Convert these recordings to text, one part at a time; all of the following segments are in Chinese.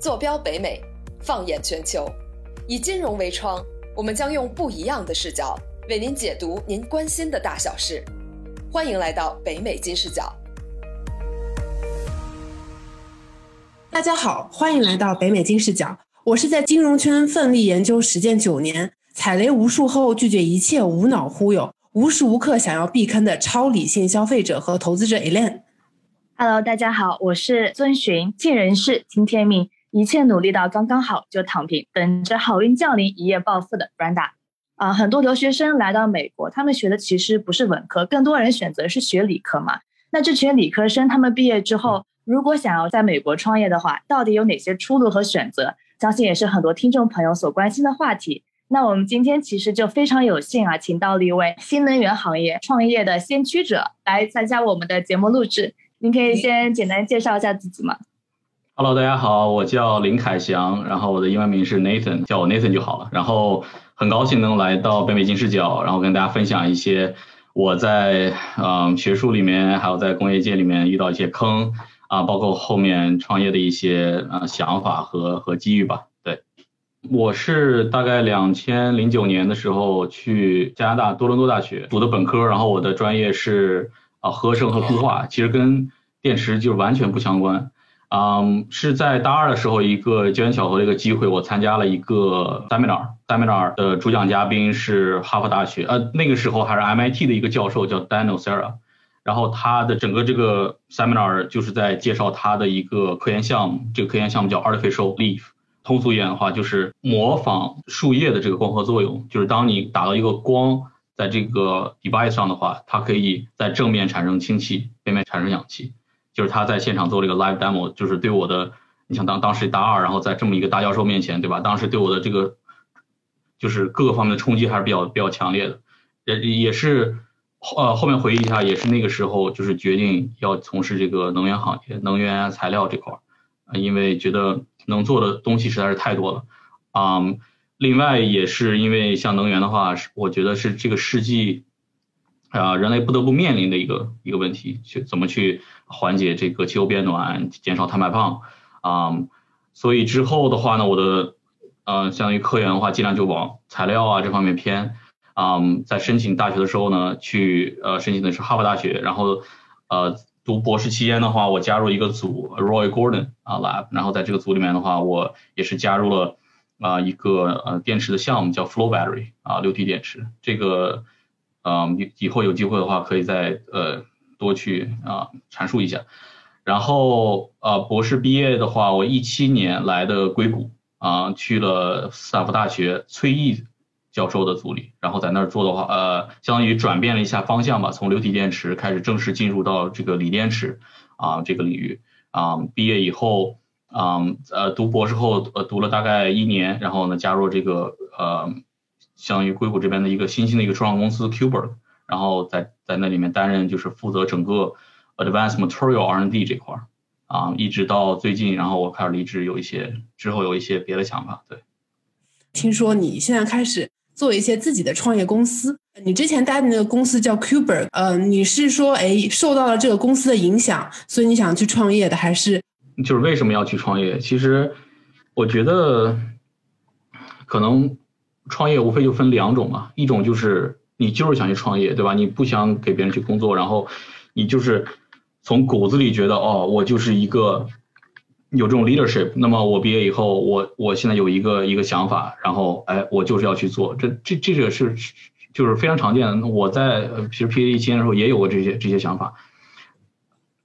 坐标北美，放眼全球，以金融为窗，我们将用不一样的视角为您解读您关心的大小事。欢迎来到北美金视角。大家好，欢迎来到北美金视角。我是在金融圈奋力研究实践九年，踩雷无数后拒绝一切无脑忽悠，无时无刻想要避坑的超理性消费者和投资者 Elaine。Hello，大家好，我是遵循尽人事听天命。一切努力到刚刚好就躺平，等着好运降临，一夜暴富的 Brenda 啊，很多留学生来到美国，他们学的其实不是文科，更多人选择是学理科嘛。那这群理科生，他们毕业之后，如果想要在美国创业的话，到底有哪些出路和选择？相信也是很多听众朋友所关心的话题。那我们今天其实就非常有幸啊，请到了一位新能源行业创业的先驱者来参加我们的节目录制。您可以先简单介绍一下自己吗？Hello，大家好，我叫林凯翔，然后我的英文名是 Nathan，叫我 Nathan 就好了。然后很高兴能来到北美金视角，然后跟大家分享一些我在嗯学术里面，还有在工业界里面遇到一些坑啊，包括后面创业的一些呃想法和和机遇吧。对，我是大概两千零九年的时候去加拿大多伦多大学读的本科，然后我的专业是啊合成和固化，其实跟电池就完全不相关。嗯，是在大二的时候，一个机缘巧合的一个机会，我参加了一个 seminar，seminar 的主讲嘉宾是哈佛大学，呃，那个时候还是 MIT 的一个教授叫 Daniel Sarah，然后他的整个这个 seminar 就是在介绍他的一个科研项目，这个科研项目叫 Artificial Leaf，通俗一点的话就是模仿树叶的这个光合作用，就是当你打到一个光在这个 device 上的话，它可以在正面产生氢气，背面产生氧气。就是他在现场做了一个 live demo，就是对我的，你想当当时大二，然后在这么一个大教授面前，对吧？当时对我的这个，就是各个方面的冲击还是比较比较强烈的，也也是，呃，后面回忆一下，也是那个时候就是决定要从事这个能源行业，能源材料这块儿，因为觉得能做的东西实在是太多了，嗯，另外也是因为像能源的话，是我觉得是这个世纪。啊，人类不得不面临的一个一个问题，去怎么去缓解这个气候变暖，减少碳排放啊？所以之后的话呢，我的呃，相当于科研的话，尽量就往材料啊这方面偏啊。在申请大学的时候呢，去呃申请的是哈佛大学，然后呃读博士期间的话，我加入一个组，Roy Gordon 啊 Lab，然后在这个组里面的话，我也是加入了啊一个呃电池的项目，叫 Flow Battery 啊流体电池这个。嗯，以以后有机会的话，可以再呃多去啊阐述一下。然后呃博士毕业的话，我一七年来的硅谷啊，去了斯坦福大学崔毅教授的组里，然后在那儿做的话，呃，相当于转变了一下方向吧，从流体电池开始正式进入到这个锂电池啊这个领域啊。毕业以后啊呃读博士后呃读了大概一年，然后呢加入这个呃。相当于硅谷这边的一个新兴的一个初创公司 Cuber，然后在在那里面担任就是负责整个 Advanced Material R&D 这块儿啊，一直到最近，然后我开始离职，有一些之后有一些别的想法。对，听说你现在开始做一些自己的创业公司，你之前待的那个公司叫 Cuber，呃，你是说哎受到了这个公司的影响，所以你想去创业的，还是就是为什么要去创业？其实我觉得可能。创业无非就分两种嘛，一种就是你就是想去创业，对吧？你不想给别人去工作，然后你就是从骨子里觉得哦，我就是一个有这种 leadership。那么我毕业以后，我我现在有一个一个想法，然后哎，我就是要去做。这这这个是就是非常常见的。我在其实 PhD 期间的时候也有过这些这些想法。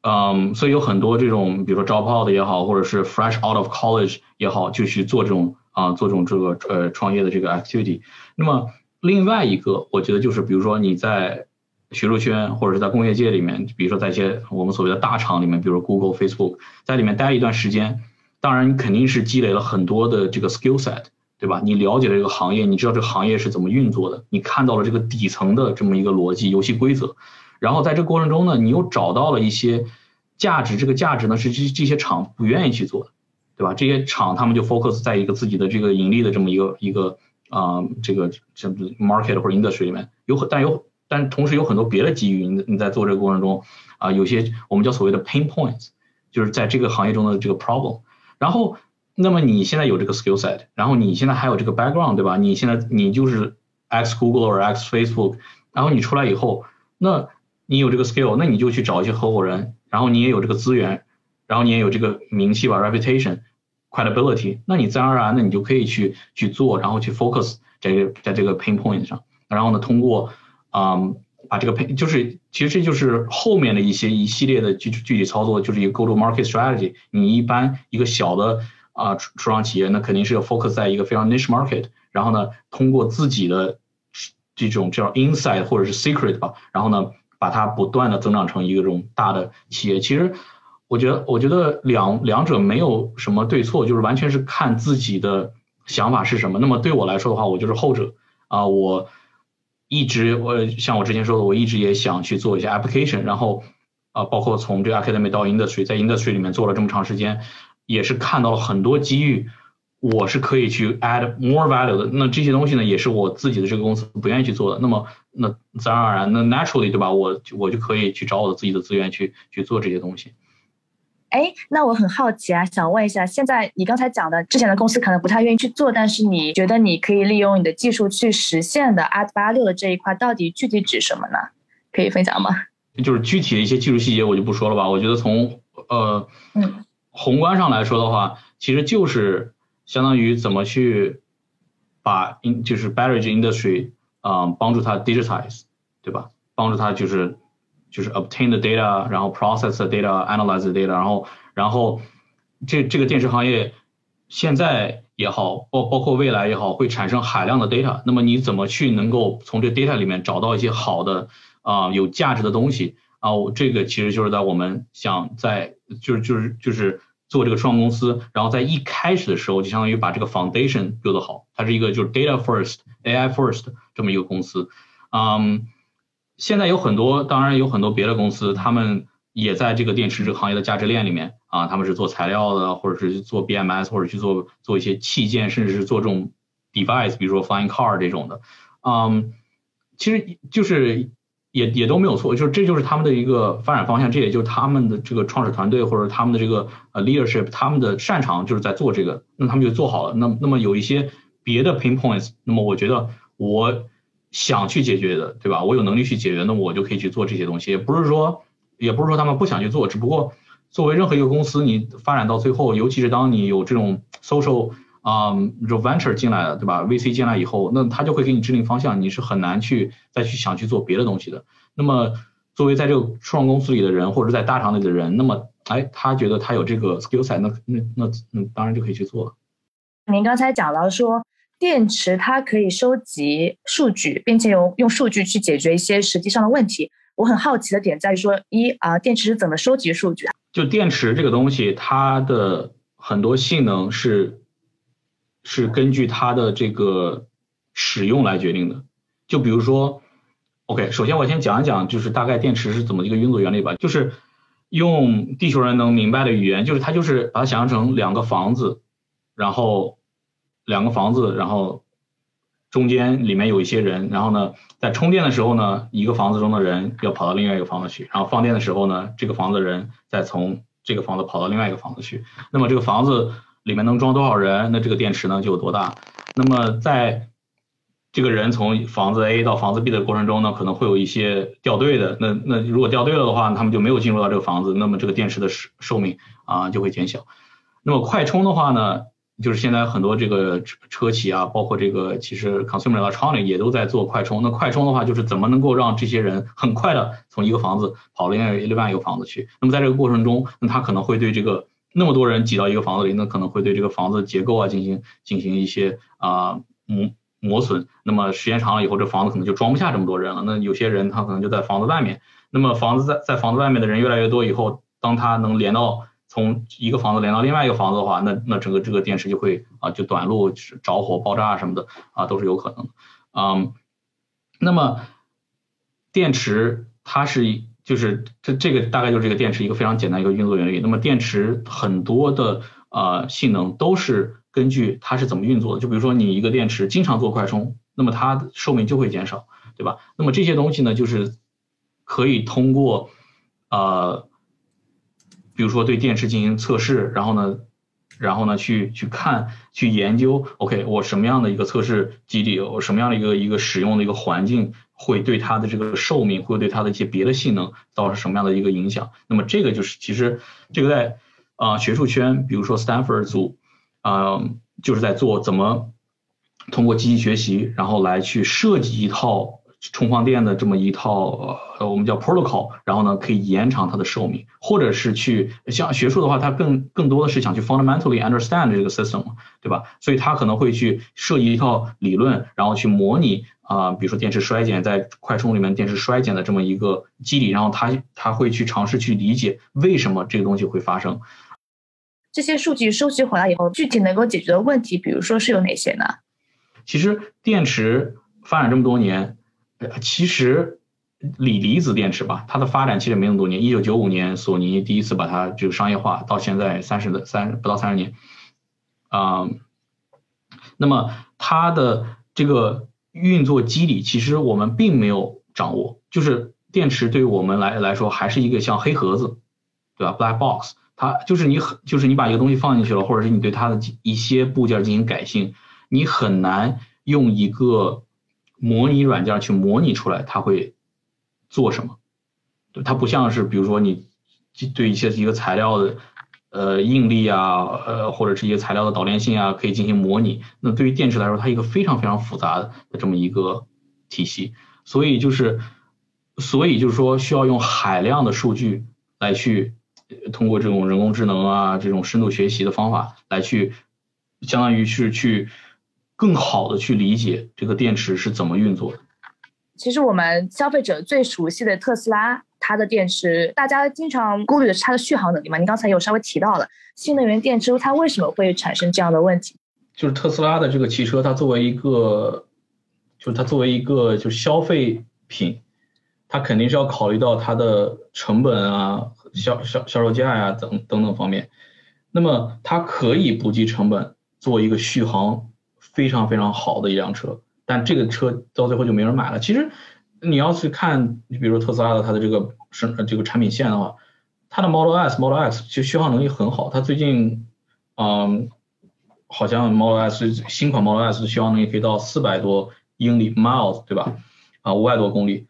嗯，所以有很多这种，比如说 drop out 的也好，或者是 fresh out of college 也好，就去做这种。啊，做这种这个呃创业的这个 activity，那么另外一个，我觉得就是比如说你在学术圈或者是在工业界里面，比如说在一些我们所谓的大厂里面，比如 Google、Facebook，在里面待一段时间，当然你肯定是积累了很多的这个 skill set，对吧？你了解了这个行业，你知道这个行业是怎么运作的，你看到了这个底层的这么一个逻辑、游戏规则，然后在这个过程中呢，你又找到了一些价值，这个价值呢是这这些厂不愿意去做的。对吧？这些厂他们就 focus 在一个自己的这个盈利的这么一个一个啊，这个这 market 或者 industry 里面有很但有但同时有很多别的机遇。你你在做这个过程中啊，有些我们叫所谓的 pain points，就是在这个行业中的这个 problem。然后那么你现在有这个 skill set，然后你现在还有这个 background，对吧？你现在你就是 X Google 或 X Facebook，然后你出来以后，那你有这个 skill，那你就去找一些合伙人，然后你也有这个资源，然后你也有这个名气吧 reputation，reputation，credibility，那你自然而然的你就可以去去做，然后去 focus 这个在这个 pain point 上，然后呢，通过啊把这个 pain 就是其实这就是后面的一些一系列的具具体操作，就是一个 go to market strategy。你一般一个小的啊初创企业，那肯定是要 focus 在一个非常 niche market，然后呢，通过自己的这种叫 insight 或者是 secret 吧，然后呢，把它不断的增长成一个这种大的企业。其实我觉得，我觉得两两者没有什么对错，就是完全是看自己的想法是什么。那么对我来说的话，我就是后者啊，我一直我像我之前说的，我一直也想去做一些 application，然后啊，包括从这个 academy 到 industry，在 industry 里面做了这么长时间。也是看到了很多机遇，我是可以去 add more value 的。那这些东西呢，也是我自己的这个公司不愿意去做的。那么，那自然而然，那 naturally 对吧？我我就可以去找我的自己的资源去去做这些东西。哎，那我很好奇啊，想问一下，现在你刚才讲的之前的公司可能不太愿意去做，但是你觉得你可以利用你的技术去实现的 add value 的这一块，到底具体指什么呢？可以分享吗？就是具体的一些技术细节我就不说了吧。我觉得从呃嗯。宏观上来说的话，其实就是相当于怎么去把 in 就是 beverage industry 啊帮助它 digitize，对吧？帮助它就是就是 obtain the data，然后 process the data，analyze the data，然后然后这这个电池行业现在也好，包包括未来也好，会产生海量的 data。那么你怎么去能够从这 data 里面找到一些好的啊有价值的东西？啊，这个其实就是在我们想在就是就是就是做这个创公司，然后在一开始的时候就相当于把这个 foundation build 好，它是一个就是 data first AI first 这么一个公司。嗯，现在有很多，当然有很多别的公司，他们也在这个电池这个行业的价值链里面啊，他们是做材料的，或者是做 BMS，或者去做做一些器件，甚至是做这种 device，比如说 flying car 这种的。嗯，其实就是。也也都没有错，就是这就是他们的一个发展方向，这也就是他们的这个创始团队或者他们的这个呃 leadership，他们的擅长就是在做这个，那他们就做好了。那那么有一些别的 pinpoints，那么我觉得我想去解决的，对吧？我有能力去解决，那我就可以去做这些东西。也不是说，也不是说他们不想去做，只不过作为任何一个公司，你发展到最后，尤其是当你有这种 social。啊，就 venture 进来了，对吧？VC 进来以后，那他就会给你制定方向，你是很难去再去想去做别的东西的。那么，作为在这个初创公司里的人，或者在大厂里的人，那么，哎，他觉得他有这个 skill set，那那那那当然就可以去做了。您刚才讲到说，电池它可以收集数据，并且用用数据去解决一些实际上的问题。我很好奇的点在于说，一啊，电池是怎么收集数据？就电池这个东西，它的很多性能是。是根据它的这个使用来决定的，就比如说，OK，首先我先讲一讲，就是大概电池是怎么一个运作原理吧，就是用地球人能明白的语言，就是它就是把它想象成两个房子，然后两个房子，然后中间里面有一些人，然后呢，在充电的时候呢，一个房子中的人要跑到另外一个房子去，然后放电的时候呢，这个房子的人再从这个房子跑到另外一个房子去，那么这个房子。里面能装多少人？那这个电池呢就有多大？那么在这个人从房子 A 到房子 B 的过程中呢，可能会有一些掉队的。那那如果掉队了的话，他们就没有进入到这个房子，那么这个电池的寿寿命啊就会减小。那么快充的话呢，就是现在很多这个车车企啊，包括这个其实 consumer electronic 也都在做快充。那快充的话，就是怎么能够让这些人很快的从一个房子跑另外另外一个房子去？那么在这个过程中，那他可能会对这个。那么多人挤到一个房子里，那可能会对这个房子结构啊进行进行一些啊磨磨损。那么时间长了以后，这房子可能就装不下这么多人了。那有些人他可能就在房子外面。那么房子在在房子外面的人越来越多以后，当他能连到从一个房子连到另外一个房子的话，那那整个这个电池就会啊就短路着火爆炸什么的啊都是有可能的。嗯，那么电池它是。就是这这个大概就是这个电池一个非常简单一个运作原理。那么电池很多的呃性能都是根据它是怎么运作的。就比如说你一个电池经常做快充，那么它的寿命就会减少，对吧？那么这些东西呢，就是可以通过呃，比如说对电池进行测试，然后呢，然后呢去去看去研究，OK，我什么样的一个测试基地，我什么样的一个一个使用的一个环境会对它的这个寿命，会对它的一些别的性能造成什么样的一个影响？那么这个就是其实这个在啊学术圈，比如说 Stanford 组啊，就是在做怎么通过机器学习，然后来去设计一套。充放电的这么一套呃，我们叫 protocol，然后呢可以延长它的寿命，或者是去像学术的话，它更更多的是想去 fundamentally understand 这个 system，对吧？所以它可能会去设计一套理论，然后去模拟啊，比如说电池衰减在快充里面电池衰减的这么一个机理，然后它它会去尝试去理解为什么这个东西会发生。这些数据收集回来以后，具体能够解决的问题，比如说是有哪些呢？其实电池发展这么多年。其实锂离子电池吧，它的发展其实没那么多年。一九九五年，索尼第一次把它就商业化，到现在三十的三不到三十年，啊，那么它的这个运作机理，其实我们并没有掌握。就是电池对于我们来来说，还是一个像黑盒子，对吧？Black box，它就是你很就是你把一个东西放进去了，或者是你对它的一些部件进行改性，你很难用一个。模拟软件去模拟出来，它会做什么？对，它不像是比如说你对一些一个材料的呃应力啊，呃或者是一些材料的导电性啊，可以进行模拟。那对于电池来说，它一个非常非常复杂的这么一个体系，所以就是所以就是说需要用海量的数据来去通过这种人工智能啊这种深度学习的方法来去，相当于是去。更好的去理解这个电池是怎么运作的。其实我们消费者最熟悉的特斯拉，它的电池，大家经常顾虑的是它的续航能力嘛？您刚才有稍微提到了新能源电池，它为什么会产生这样的问题？就是特斯拉的这个汽车，它作为一个，就是它作为一个就是消费品，它肯定是要考虑到它的成本啊、销销销售价呀等等等方面。那么它可以不计成本做一个续航。非常非常好的一辆车，但这个车到最后就没人买了。其实你要去看，你比如说特斯拉的它的这个生这个产品线的话，它的 Model S、Model X 其实续航能力很好。它最近，嗯，好像 Model S 新款 Model S 的续航能力可以到四百多英里 miles，对吧？啊，五百多公里。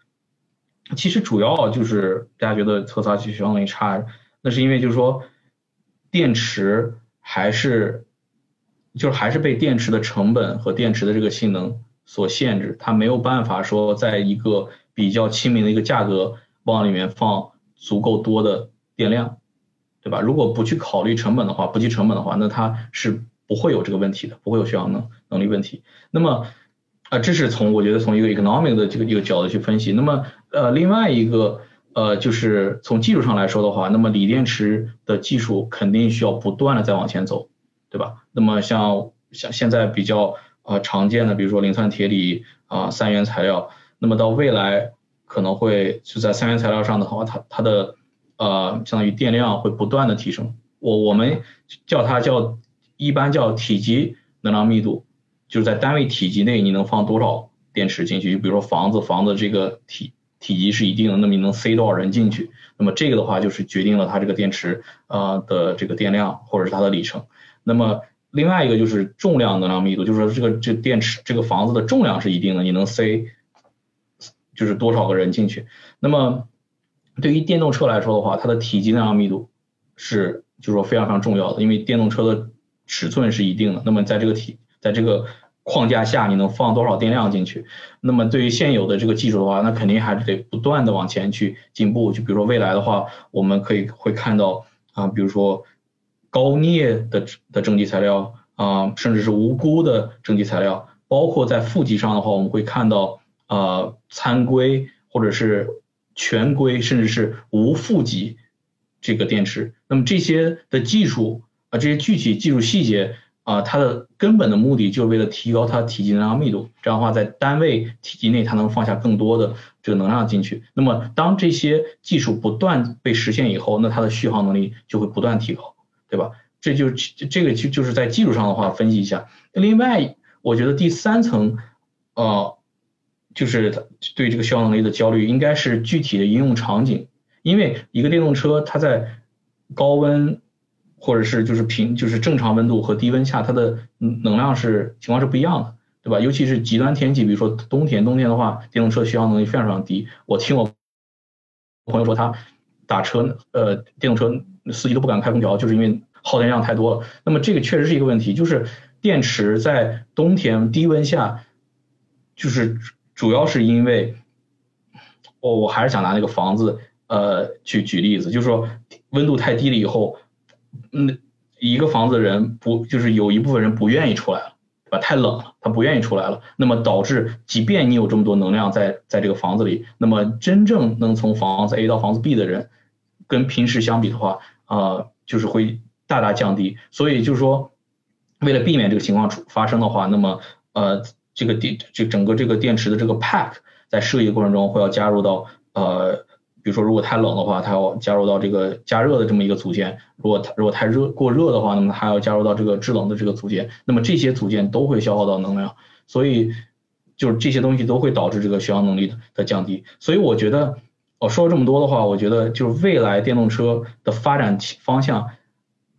其实主要就是大家觉得特斯拉续航能力差，那是因为就是说电池还是。就是还是被电池的成本和电池的这个性能所限制，它没有办法说在一个比较亲民的一个价格往里面放足够多的电量，对吧？如果不去考虑成本的话，不计成本的话，那它是不会有这个问题的，不会有续航能能力问题。那么，啊，这是从我觉得从一个 economic 的这个一个角度去分析。那么，呃，另外一个，呃，就是从技术上来说的话，那么锂电池的技术肯定需要不断的在往前走。对吧？那么像像现在比较呃常见的，比如说磷酸铁锂啊三元材料，那么到未来可能会就在三元材料上的话，它它的呃相当于电量会不断的提升。我我们叫它叫一般叫体积能量密度，就是在单位体积内你能放多少电池进去？就比如说房子房子这个体体积是一定的，那么你能塞多少人进去？那么这个的话就是决定了它这个电池呃的这个电量或者是它的里程。那么另外一个就是重量能量密度，就是说这个这电池这个房子的重量是一定的，你能塞就是多少个人进去。那么对于电动车来说的话，它的体积能量密度是就是说非常非常重要的，因为电动车的尺寸是一定的。那么在这个体在这个框架下，你能放多少电量进去？那么对于现有的这个技术的话，那肯定还是得不断的往前去进步。就比如说未来的话，我们可以会看到啊，比如说。高镍的的正极材料啊，甚至是无钴的正极材料，包括在负极上的话，我们会看到啊参硅或者是全硅，甚至是无负极这个电池。那么这些的技术啊，这些具体技术细节啊，它的根本的目的就是为了提高它体积能量密度，这样的话在单位体积内它能放下更多的这个能量进去。那么当这些技术不断被实现以后，那它的续航能力就会不断提高。对吧？这就这个就就是在技术上的话分析一下。另外，我觉得第三层，呃，就是对这个续航能力的焦虑，应该是具体的应用场景。因为一个电动车它在高温或者是就是平就是正常温度和低温下，它的能量是情况是不一样的，对吧？尤其是极端天气，比如说冬天，冬天的话，电动车续航能力非常非常低。我听我朋友说，他打车，呃，电动车司机都不敢开空调，就是因为耗电量太多了。那么这个确实是一个问题，就是电池在冬天低温下，就是主要是因为，我我还是想拿那个房子，呃，去举例子，就是说温度太低了以后，嗯，一个房子的人不就是有一部分人不愿意出来了，对吧？太冷了，他不愿意出来了，那么导致即便你有这么多能量在在这个房子里，那么真正能从房子 A 到房子 B 的人，跟平时相比的话，呃，就是会大大降低。所以就是说，为了避免这个情况出发生的话，那么呃，这个电这整个这个电池的这个 pack 在设计过程中会要加入到呃。比如说，如果太冷的话，它要加入到这个加热的这么一个组件；如果它如果太热过热的话，那么它要加入到这个制冷的这个组件。那么这些组件都会消耗到能量，所以就是这些东西都会导致这个续航能力的降低。所以我觉得，我说了这么多的话，我觉得就是未来电动车的发展方向，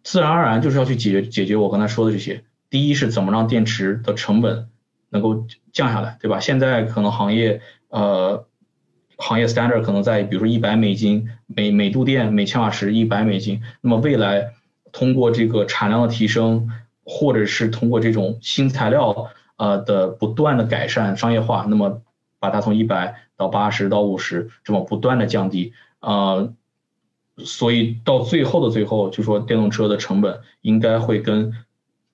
自然而然就是要去解决解决我刚才说的这些。第一是怎么让电池的成本能够降下来，对吧？现在可能行业呃。行业 standard 可能在比如说一百美金每每度电每千瓦时一百美金，那么未来通过这个产量的提升，或者是通过这种新材料呃的不断的改善商业化，那么把它从一百到八十到五十这么不断的降低，呃，所以到最后的最后，就说电动车的成本应该会跟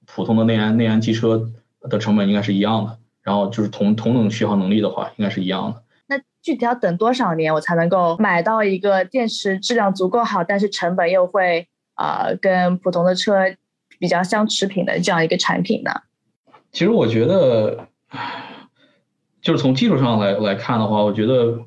普通的内燃内燃机车的成本应该是一样的，然后就是同同等续航能力的话，应该是一样的。那具体要等多少年，我才能够买到一个电池质量足够好，但是成本又会呃跟普通的车比较相持平的这样一个产品呢？其实我觉得，就是从技术上来来看的话，我觉得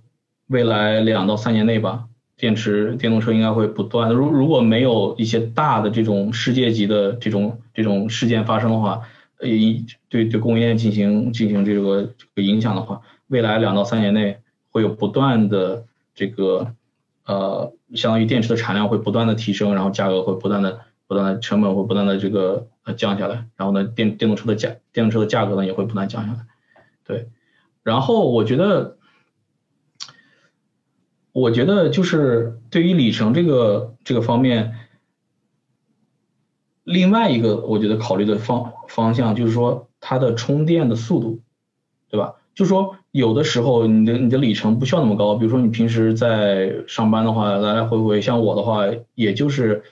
未来两到三年内吧，电池电动车应该会不断的。如如果没有一些大的这种世界级的这种这种事件发生的话，呃，对对供应链进行进行这个这个影响的话，未来两到三年内。会有不断的这个呃，相当于电池的产量会不断的提升，然后价格会不断的不断的成本会不断的这个呃降下来，然后呢电电动车的价电动车的价格呢也会不断降下来，对，然后我觉得我觉得就是对于里程这个这个方面，另外一个我觉得考虑的方方向就是说它的充电的速度，对吧？就说。有的时候你的你的里程不需要那么高，比如说你平时在上班的话，来来回回，像我的话，也就是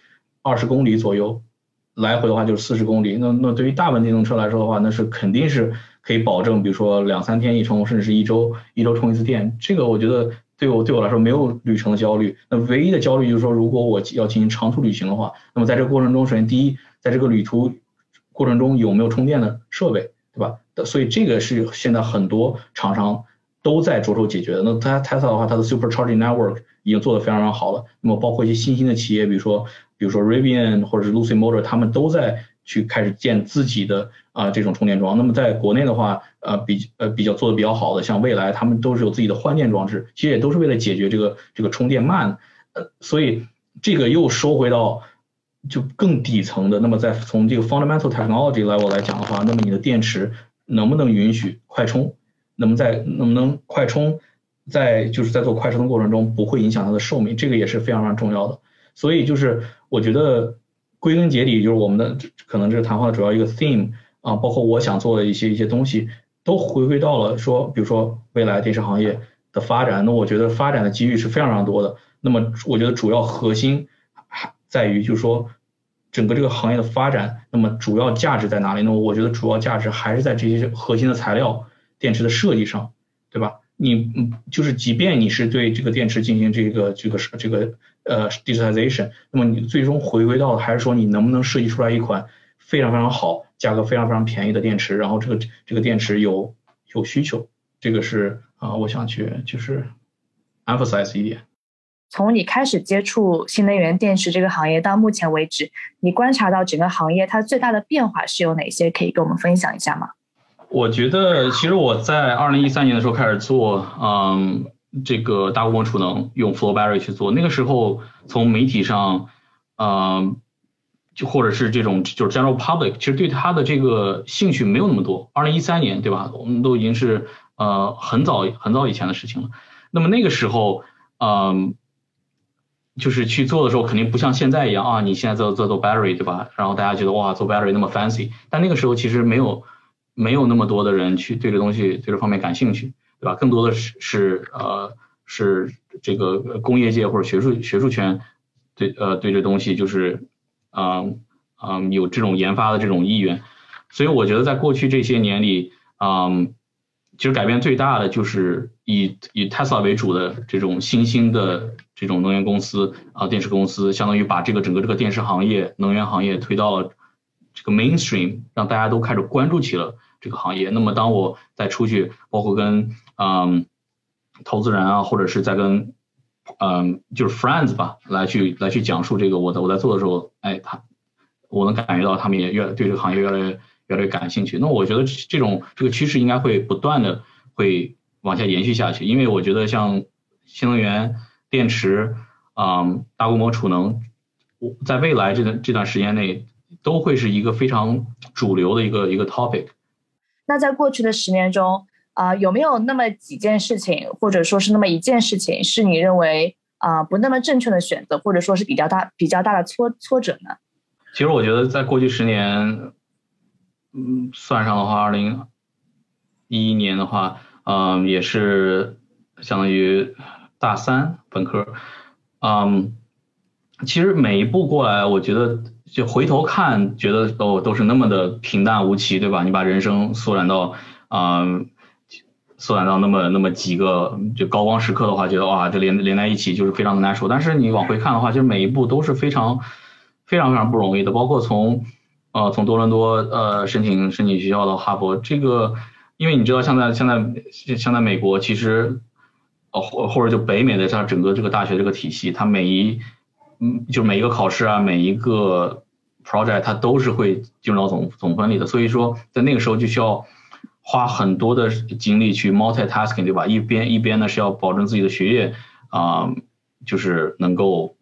二十公里左右，来回的话就是四十公里。那那对于大部分电动车来说的话，那是肯定是可以保证，比如说两三天一充，甚至是一周一周充一次电。这个我觉得对我对我来说没有旅程的焦虑。那唯一的焦虑就是说，如果我要进行长途旅行的话，那么在这个过程中，首先第一，在这个旅途过程中有没有充电的设备，对吧？所以这个是现在很多厂商都在着手解决的。那它 Tesla 的话，它的 Supercharging Network 已经做得非常非常好了。那么包括一些新兴的企业，比如说比如说 Rivian 或者是 Lucid Motor，他们都在去开始建自己的啊这种充电桩。那么在国内的话，呃比呃比较做的比较好的，像蔚来，他们都是有自己的换电装置，其实也都是为了解决这个这个充电慢。呃，所以这个又收回到就更底层的。那么在从这个 Fundamental Technology level 来讲的话，那么你的电池。能不能允许快充？能不能在能不能快充，在就是在做快充的过程中不会影响它的寿命，这个也是非常非常重要的。所以就是我觉得归根结底就是我们的可能这个谈话的主要一个 theme 啊，包括我想做的一些一些东西，都回归到了说，比如说未来电池行业的发展，那我觉得发展的机遇是非常非常多的。那么我觉得主要核心还在于就是说。整个这个行业的发展，那么主要价值在哪里呢？我觉得主要价值还是在这些核心的材料、电池的设计上，对吧？你嗯，就是即便你是对这个电池进行这个这个这个呃 digitization，那么你最终回归到的还是说你能不能设计出来一款非常非常好、价格非常非常便宜的电池，然后这个这个电池有有需求，这个是啊，我想去就是 emphasize 一点。从你开始接触新能源电池这个行业到目前为止，你观察到整个行业它最大的变化是有哪些？可以跟我们分享一下吗？我觉得，其实我在二零一三年的时候开始做，嗯，这个大规模储能用 flow battery 去做，那个时候从媒体上，嗯，就或者是这种就是 general public，其实对他的这个兴趣没有那么多。二零一三年，对吧？我们都已经是呃很早很早以前的事情了。那么那个时候，嗯，就是去做的时候，肯定不像现在一样啊。你现在做做做 battery，对吧？然后大家觉得哇，做 battery 那么 fancy，但那个时候其实没有没有那么多的人去对这东西对这方面感兴趣，对吧？更多的是是呃是这个工业界或者学术学术圈对呃对这东西就是。嗯嗯，有这种研发的这种意愿，所以我觉得在过去这些年里，嗯，其实改变最大的就是以以 Tesla 为主的这种新兴的这种能源公司啊，电池公司，相当于把这个整个这个电池行业、能源行业推到了这个 mainstream，让大家都开始关注起了这个行业。那么当我再出去，包括跟嗯投资人啊，或者是在跟嗯，就是 friends 吧，来去来去讲述这个我在我在做的时候，哎，他我能感觉到他们也越对这个行业越来越越来越感兴趣。那我觉得这种这个趋势应该会不断的会往下延续下去，因为我觉得像新能源电池，嗯，大规模储能，我在未来这段这段时间内都会是一个非常主流的一个一个 topic。那在过去的十年中。啊，有没有那么几件事情，或者说是那么一件事情，是你认为啊不那么正确的选择，或者说是比较大、比较大的挫挫折呢？其实我觉得，在过去十年，嗯，算上的话，二零一一年的话，嗯，也是相当于大三本科，嗯，其实每一步过来，我觉得就回头看，觉得都都是那么的平淡无奇，对吧？你把人生缩短到，嗯。缩短到那么那么几个就高光时刻的话，觉得哇，这连连在一起就是非常的难受。但是你往回看的话，其实每一步都是非常非常非常不容易的。包括从呃从多伦多呃申请申请学校到哈佛，这个因为你知道，像在现在像在美国，其实呃或或者就北美的像整个这个大学这个体系，它每一嗯就每一个考试啊，每一个 project 它都是会进入到总总分里的。所以说在那个时候就需要。花很多的精力去 multitasking，对吧？一边一边呢是要保证自己的学业啊，就是能够，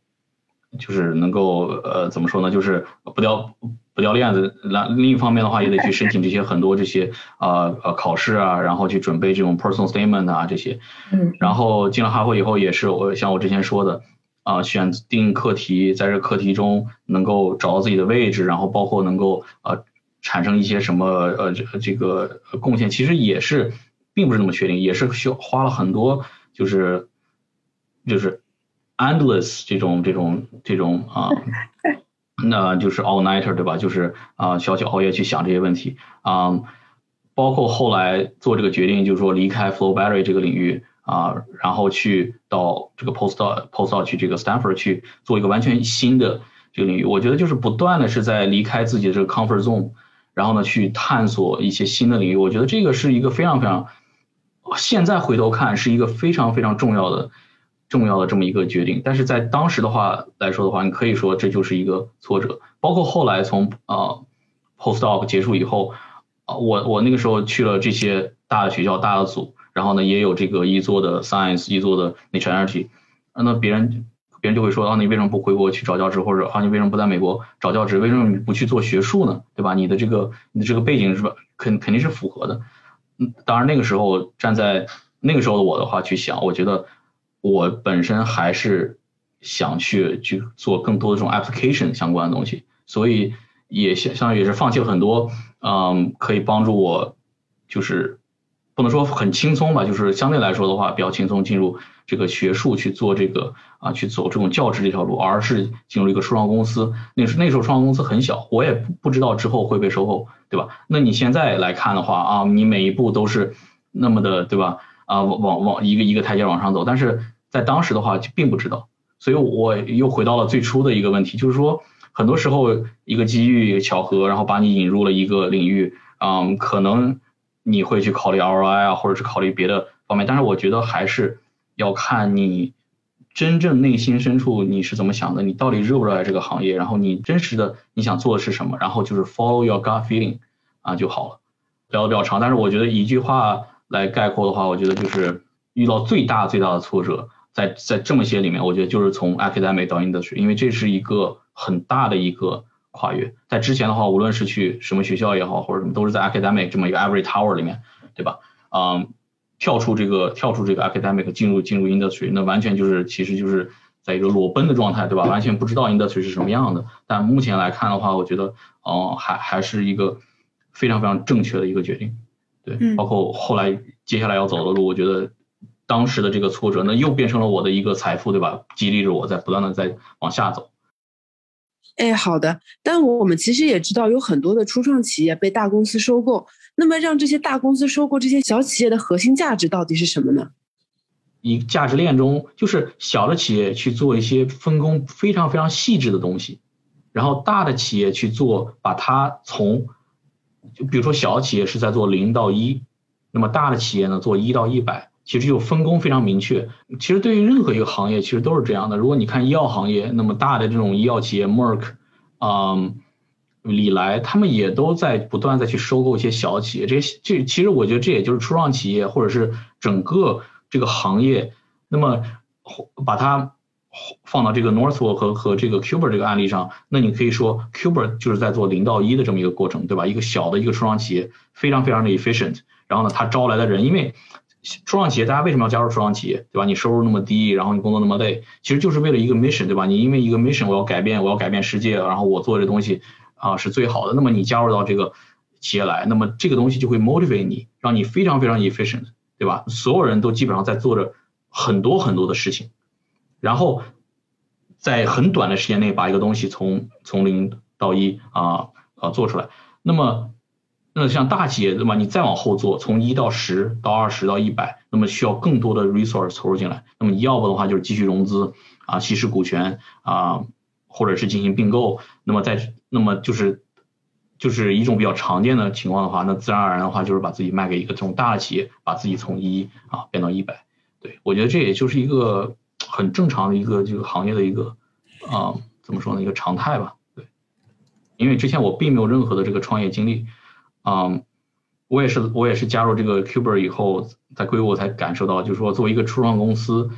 就是能够呃怎么说呢？就是不掉不掉链子。那另一方面的话，也得去申请这些很多这些啊呃考试啊，然后去准备这种 personal statement 啊这些。嗯。然后进了哈佛以后，也是我像我之前说的啊，选定课题，在这课题中能够找到自己的位置，然后包括能够啊。产生一些什么呃这这个贡献，其实也是并不是那么确定，也是需要花了很多就是就是 endless 这种这种这种啊，那就是 all nighter 对吧？就是啊，小小熬夜去想这些问题啊，包括后来做这个决定，就是说离开 flow battery 这个领域啊，然后去到这个 postdoc postdoc 去这个 Stanford 去做一个完全新的这个领域，我觉得就是不断的是在离开自己的这个 comfort zone。然后呢，去探索一些新的领域，我觉得这个是一个非常非常，现在回头看是一个非常非常重要的、重要的这么一个决定。但是在当时的话来说的话，你可以说这就是一个挫折。包括后来从呃 postdoc 结束以后，啊，我我那个时候去了这些大的学校、大的组，然后呢也有这个一座的 science，一座的 nature energy，那别人。别人就会说啊，你为什么不回国去找教职，或者啊，你为什么不在美国找教职？为什么你不去做学术呢？对吧？你的这个你的这个背景是吧，肯肯定是符合的。嗯，当然那个时候站在那个时候的我的话去想，我觉得我本身还是想去去做更多的这种 application 相关的东西，所以也相相当于也是放弃了很多嗯，可以帮助我就是不能说很轻松吧，就是相对来说的话比较轻松进入。这个学术去做这个啊，去走这种教职这条路，而是进入一个初创公司。那时那时候初创公司很小，我也不知道之后会被收购，对吧？那你现在来看的话啊，你每一步都是那么的，对吧？啊，往往往一个一个台阶往上走，但是在当时的话就并不知道，所以我又回到了最初的一个问题，就是说很多时候一个机遇巧合，然后把你引入了一个领域，嗯，可能你会去考虑 ROI 啊，或者是考虑别的方面，但是我觉得还是。要看你真正内心深处你是怎么想的，你到底热不热爱这个行业，然后你真实的你想做的是什么，然后就是 follow your gut feeling 啊就好了。聊的比较长，但是我觉得一句话来概括的话，我觉得就是遇到最大最大的挫折，在在这么些里面，我觉得就是从 academic 到 industry，因为这是一个很大的一个跨越。在之前的话，无论是去什么学校也好，或者什么，都是在 academic 这么一个 every tower 里面，对吧？嗯，跳出这个跳出这个 academic 进入进入 industry，那完全就是其实就是在一个裸奔的状态，对吧？完全不知道 industry 是什么样的。但目前来看的话，我觉得，嗯，还还是一个非常非常正确的一个决定。对，包括后来接下来要走的路，我觉得当时的这个挫折，那又变成了我的一个财富，对吧？激励着我在不断的在往下走。哎，好的。但我们其实也知道，有很多的初创企业被大公司收购。那么，让这些大公司收购这些小企业的核心价值到底是什么呢？一价值链中，就是小的企业去做一些分工非常非常细致的东西，然后大的企业去做，把它从。就比如说小企业是在做零到一，那么大的企业呢做一到一百，其实就分工非常明确。其实对于任何一个行业，其实都是这样的。如果你看医药行业，那么大的这种医药企业，Merck，嗯，李来，他们也都在不断再去收购一些小企业。这些这其实我觉得这也就是初创企业或者是整个这个行业，那么把它。放到这个 Northwell 和和这个 Cuber 这个案例上，那你可以说 Cuber 就是在做零到一的这么一个过程，对吧？一个小的一个初创企业，非常非常的 efficient。然后呢，他招来的人，因为初创企业大家为什么要加入初创企业，对吧？你收入那么低，然后你工作那么累，其实就是为了一个 mission，对吧？你因为一个 mission，我要改变，我要改变世界，然后我做这东西啊是最好的。那么你加入到这个企业来，那么这个东西就会 motivate 你，让你非常非常 efficient，对吧？所有人都基本上在做着很多很多的事情。然后，在很短的时间内把一个东西从从零到一啊啊做出来。那么，那像大企业对吧？你再往后做，从一到十到二十到一百，那么需要更多的 resource 投入进来。那么你要不的话就是继续融资啊，稀释股权啊，或者是进行并购。那么在那么就是就是一种比较常见的情况的话，那自然而然的话就是把自己卖给一个这种大的企业，把自己从一啊变到一百。对我觉得这也就是一个。很正常的一个这个行业的一个啊，怎么说呢？一个常态吧。对，因为之前我并没有任何的这个创业经历，啊，我也是我也是加入这个 Cuber 以后，在硅谷才感受到，就是说作为一个初创公司，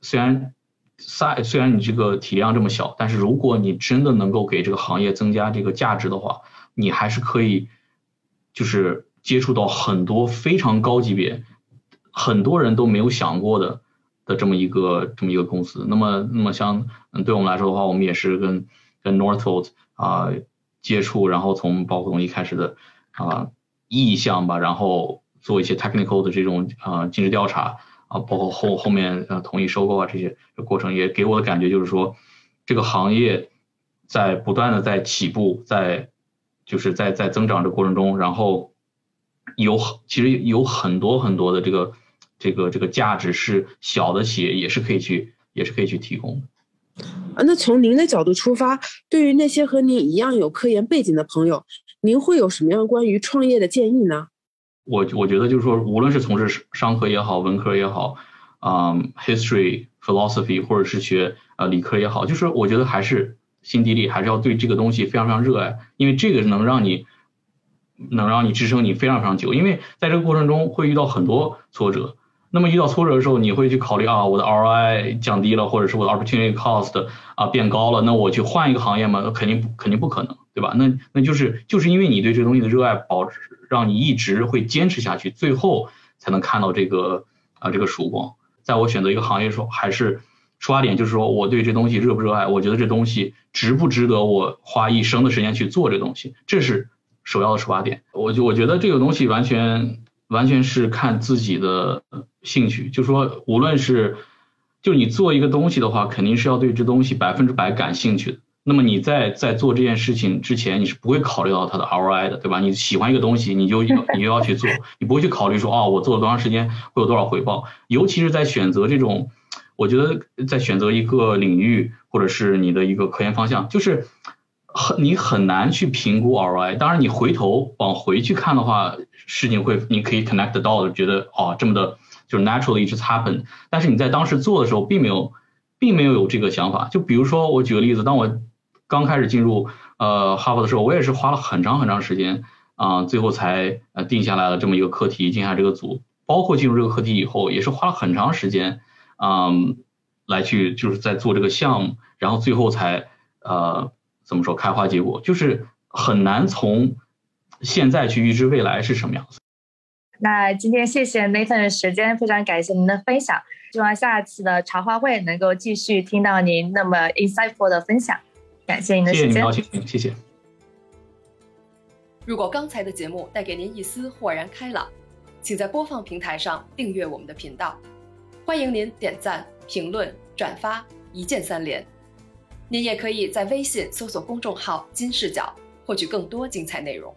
虽然赛虽然你这个体量这么小，但是如果你真的能够给这个行业增加这个价值的话，你还是可以就是接触到很多非常高级别，很多人都没有想过的。的这么一个这么一个公司，那么那么像嗯，对我们来说的话，我们也是跟跟 Northvolt 啊接触，然后从包括从一开始的啊意向吧，然后做一些 technical 的这种啊尽职调查啊，包括后后面呃同意收购啊这些过程，也给我的感觉就是说，这个行业在不断的在起步，在就是在在增长的过程中，然后有其实有很多很多的这个。这个这个价值是小的企业也是可以去也是可以去提供的啊。那从您的角度出发，对于那些和您一样有科研背景的朋友，您会有什么样关于创业的建议呢？我我觉得就是说，无论是从事商科也好，文科也好，嗯，history philosophy 或者是学呃理科也好，就是我觉得还是心底里还是要对这个东西非常非常热爱，因为这个能让你能让你支撑你非常非常久，因为在这个过程中会遇到很多挫折。那么遇到挫折的时候，你会去考虑啊，我的 ROI 降低了，或者是我的 opportunity cost 啊变高了，那我去换一个行业吗？肯定肯定不可能，对吧？那那就是就是因为你对这东西的热爱，保持让你一直会坚持下去，最后才能看到这个啊这个曙光。在我选择一个行业的时候，还是出发点就是说我对这东西热不热爱，我觉得这东西值不值得我花一生的时间去做这东西，这是首要的出发点。我就我觉得这个东西完全。完全是看自己的兴趣，就说无论是，就你做一个东西的话，肯定是要对这东西百分之百感兴趣的。那么你在在做这件事情之前，你是不会考虑到它的 ROI 的，对吧？你喜欢一个东西，你就要你就要去做，你不会去考虑说，哦，我做了多长时间会有多少回报。尤其是在选择这种，我觉得在选择一个领域或者是你的一个科研方向，就是。很你很难去评估 ROI，当然你回头往回去看的话，事情会你可以 connect 到的，觉得哦这么的，就是 naturally just happen。但是你在当时做的时候，并没有，并没有有这个想法。就比如说我举个例子，当我刚开始进入呃哈佛的时候，我也是花了很长很长时间啊，最后才呃定下来了这么一个课题，定下这个组。包括进入这个课题以后，也是花了很长时间，嗯，来去就是在做这个项目，然后最后才呃。怎么说开花结果，就是很难从现在去预知未来是什么样子。那今天谢谢 Nathan 的时间，非常感谢您的分享，希望下次的茶话会能够继续听到您那么 insightful 的分享。感谢您的时间，谢谢邀请，谢谢。如果刚才的节目带给您一丝豁然开朗，请在播放平台上订阅我们的频道。欢迎您点赞、评论、转发，一键三连。您也可以在微信搜索公众号“金视角”，获取更多精彩内容。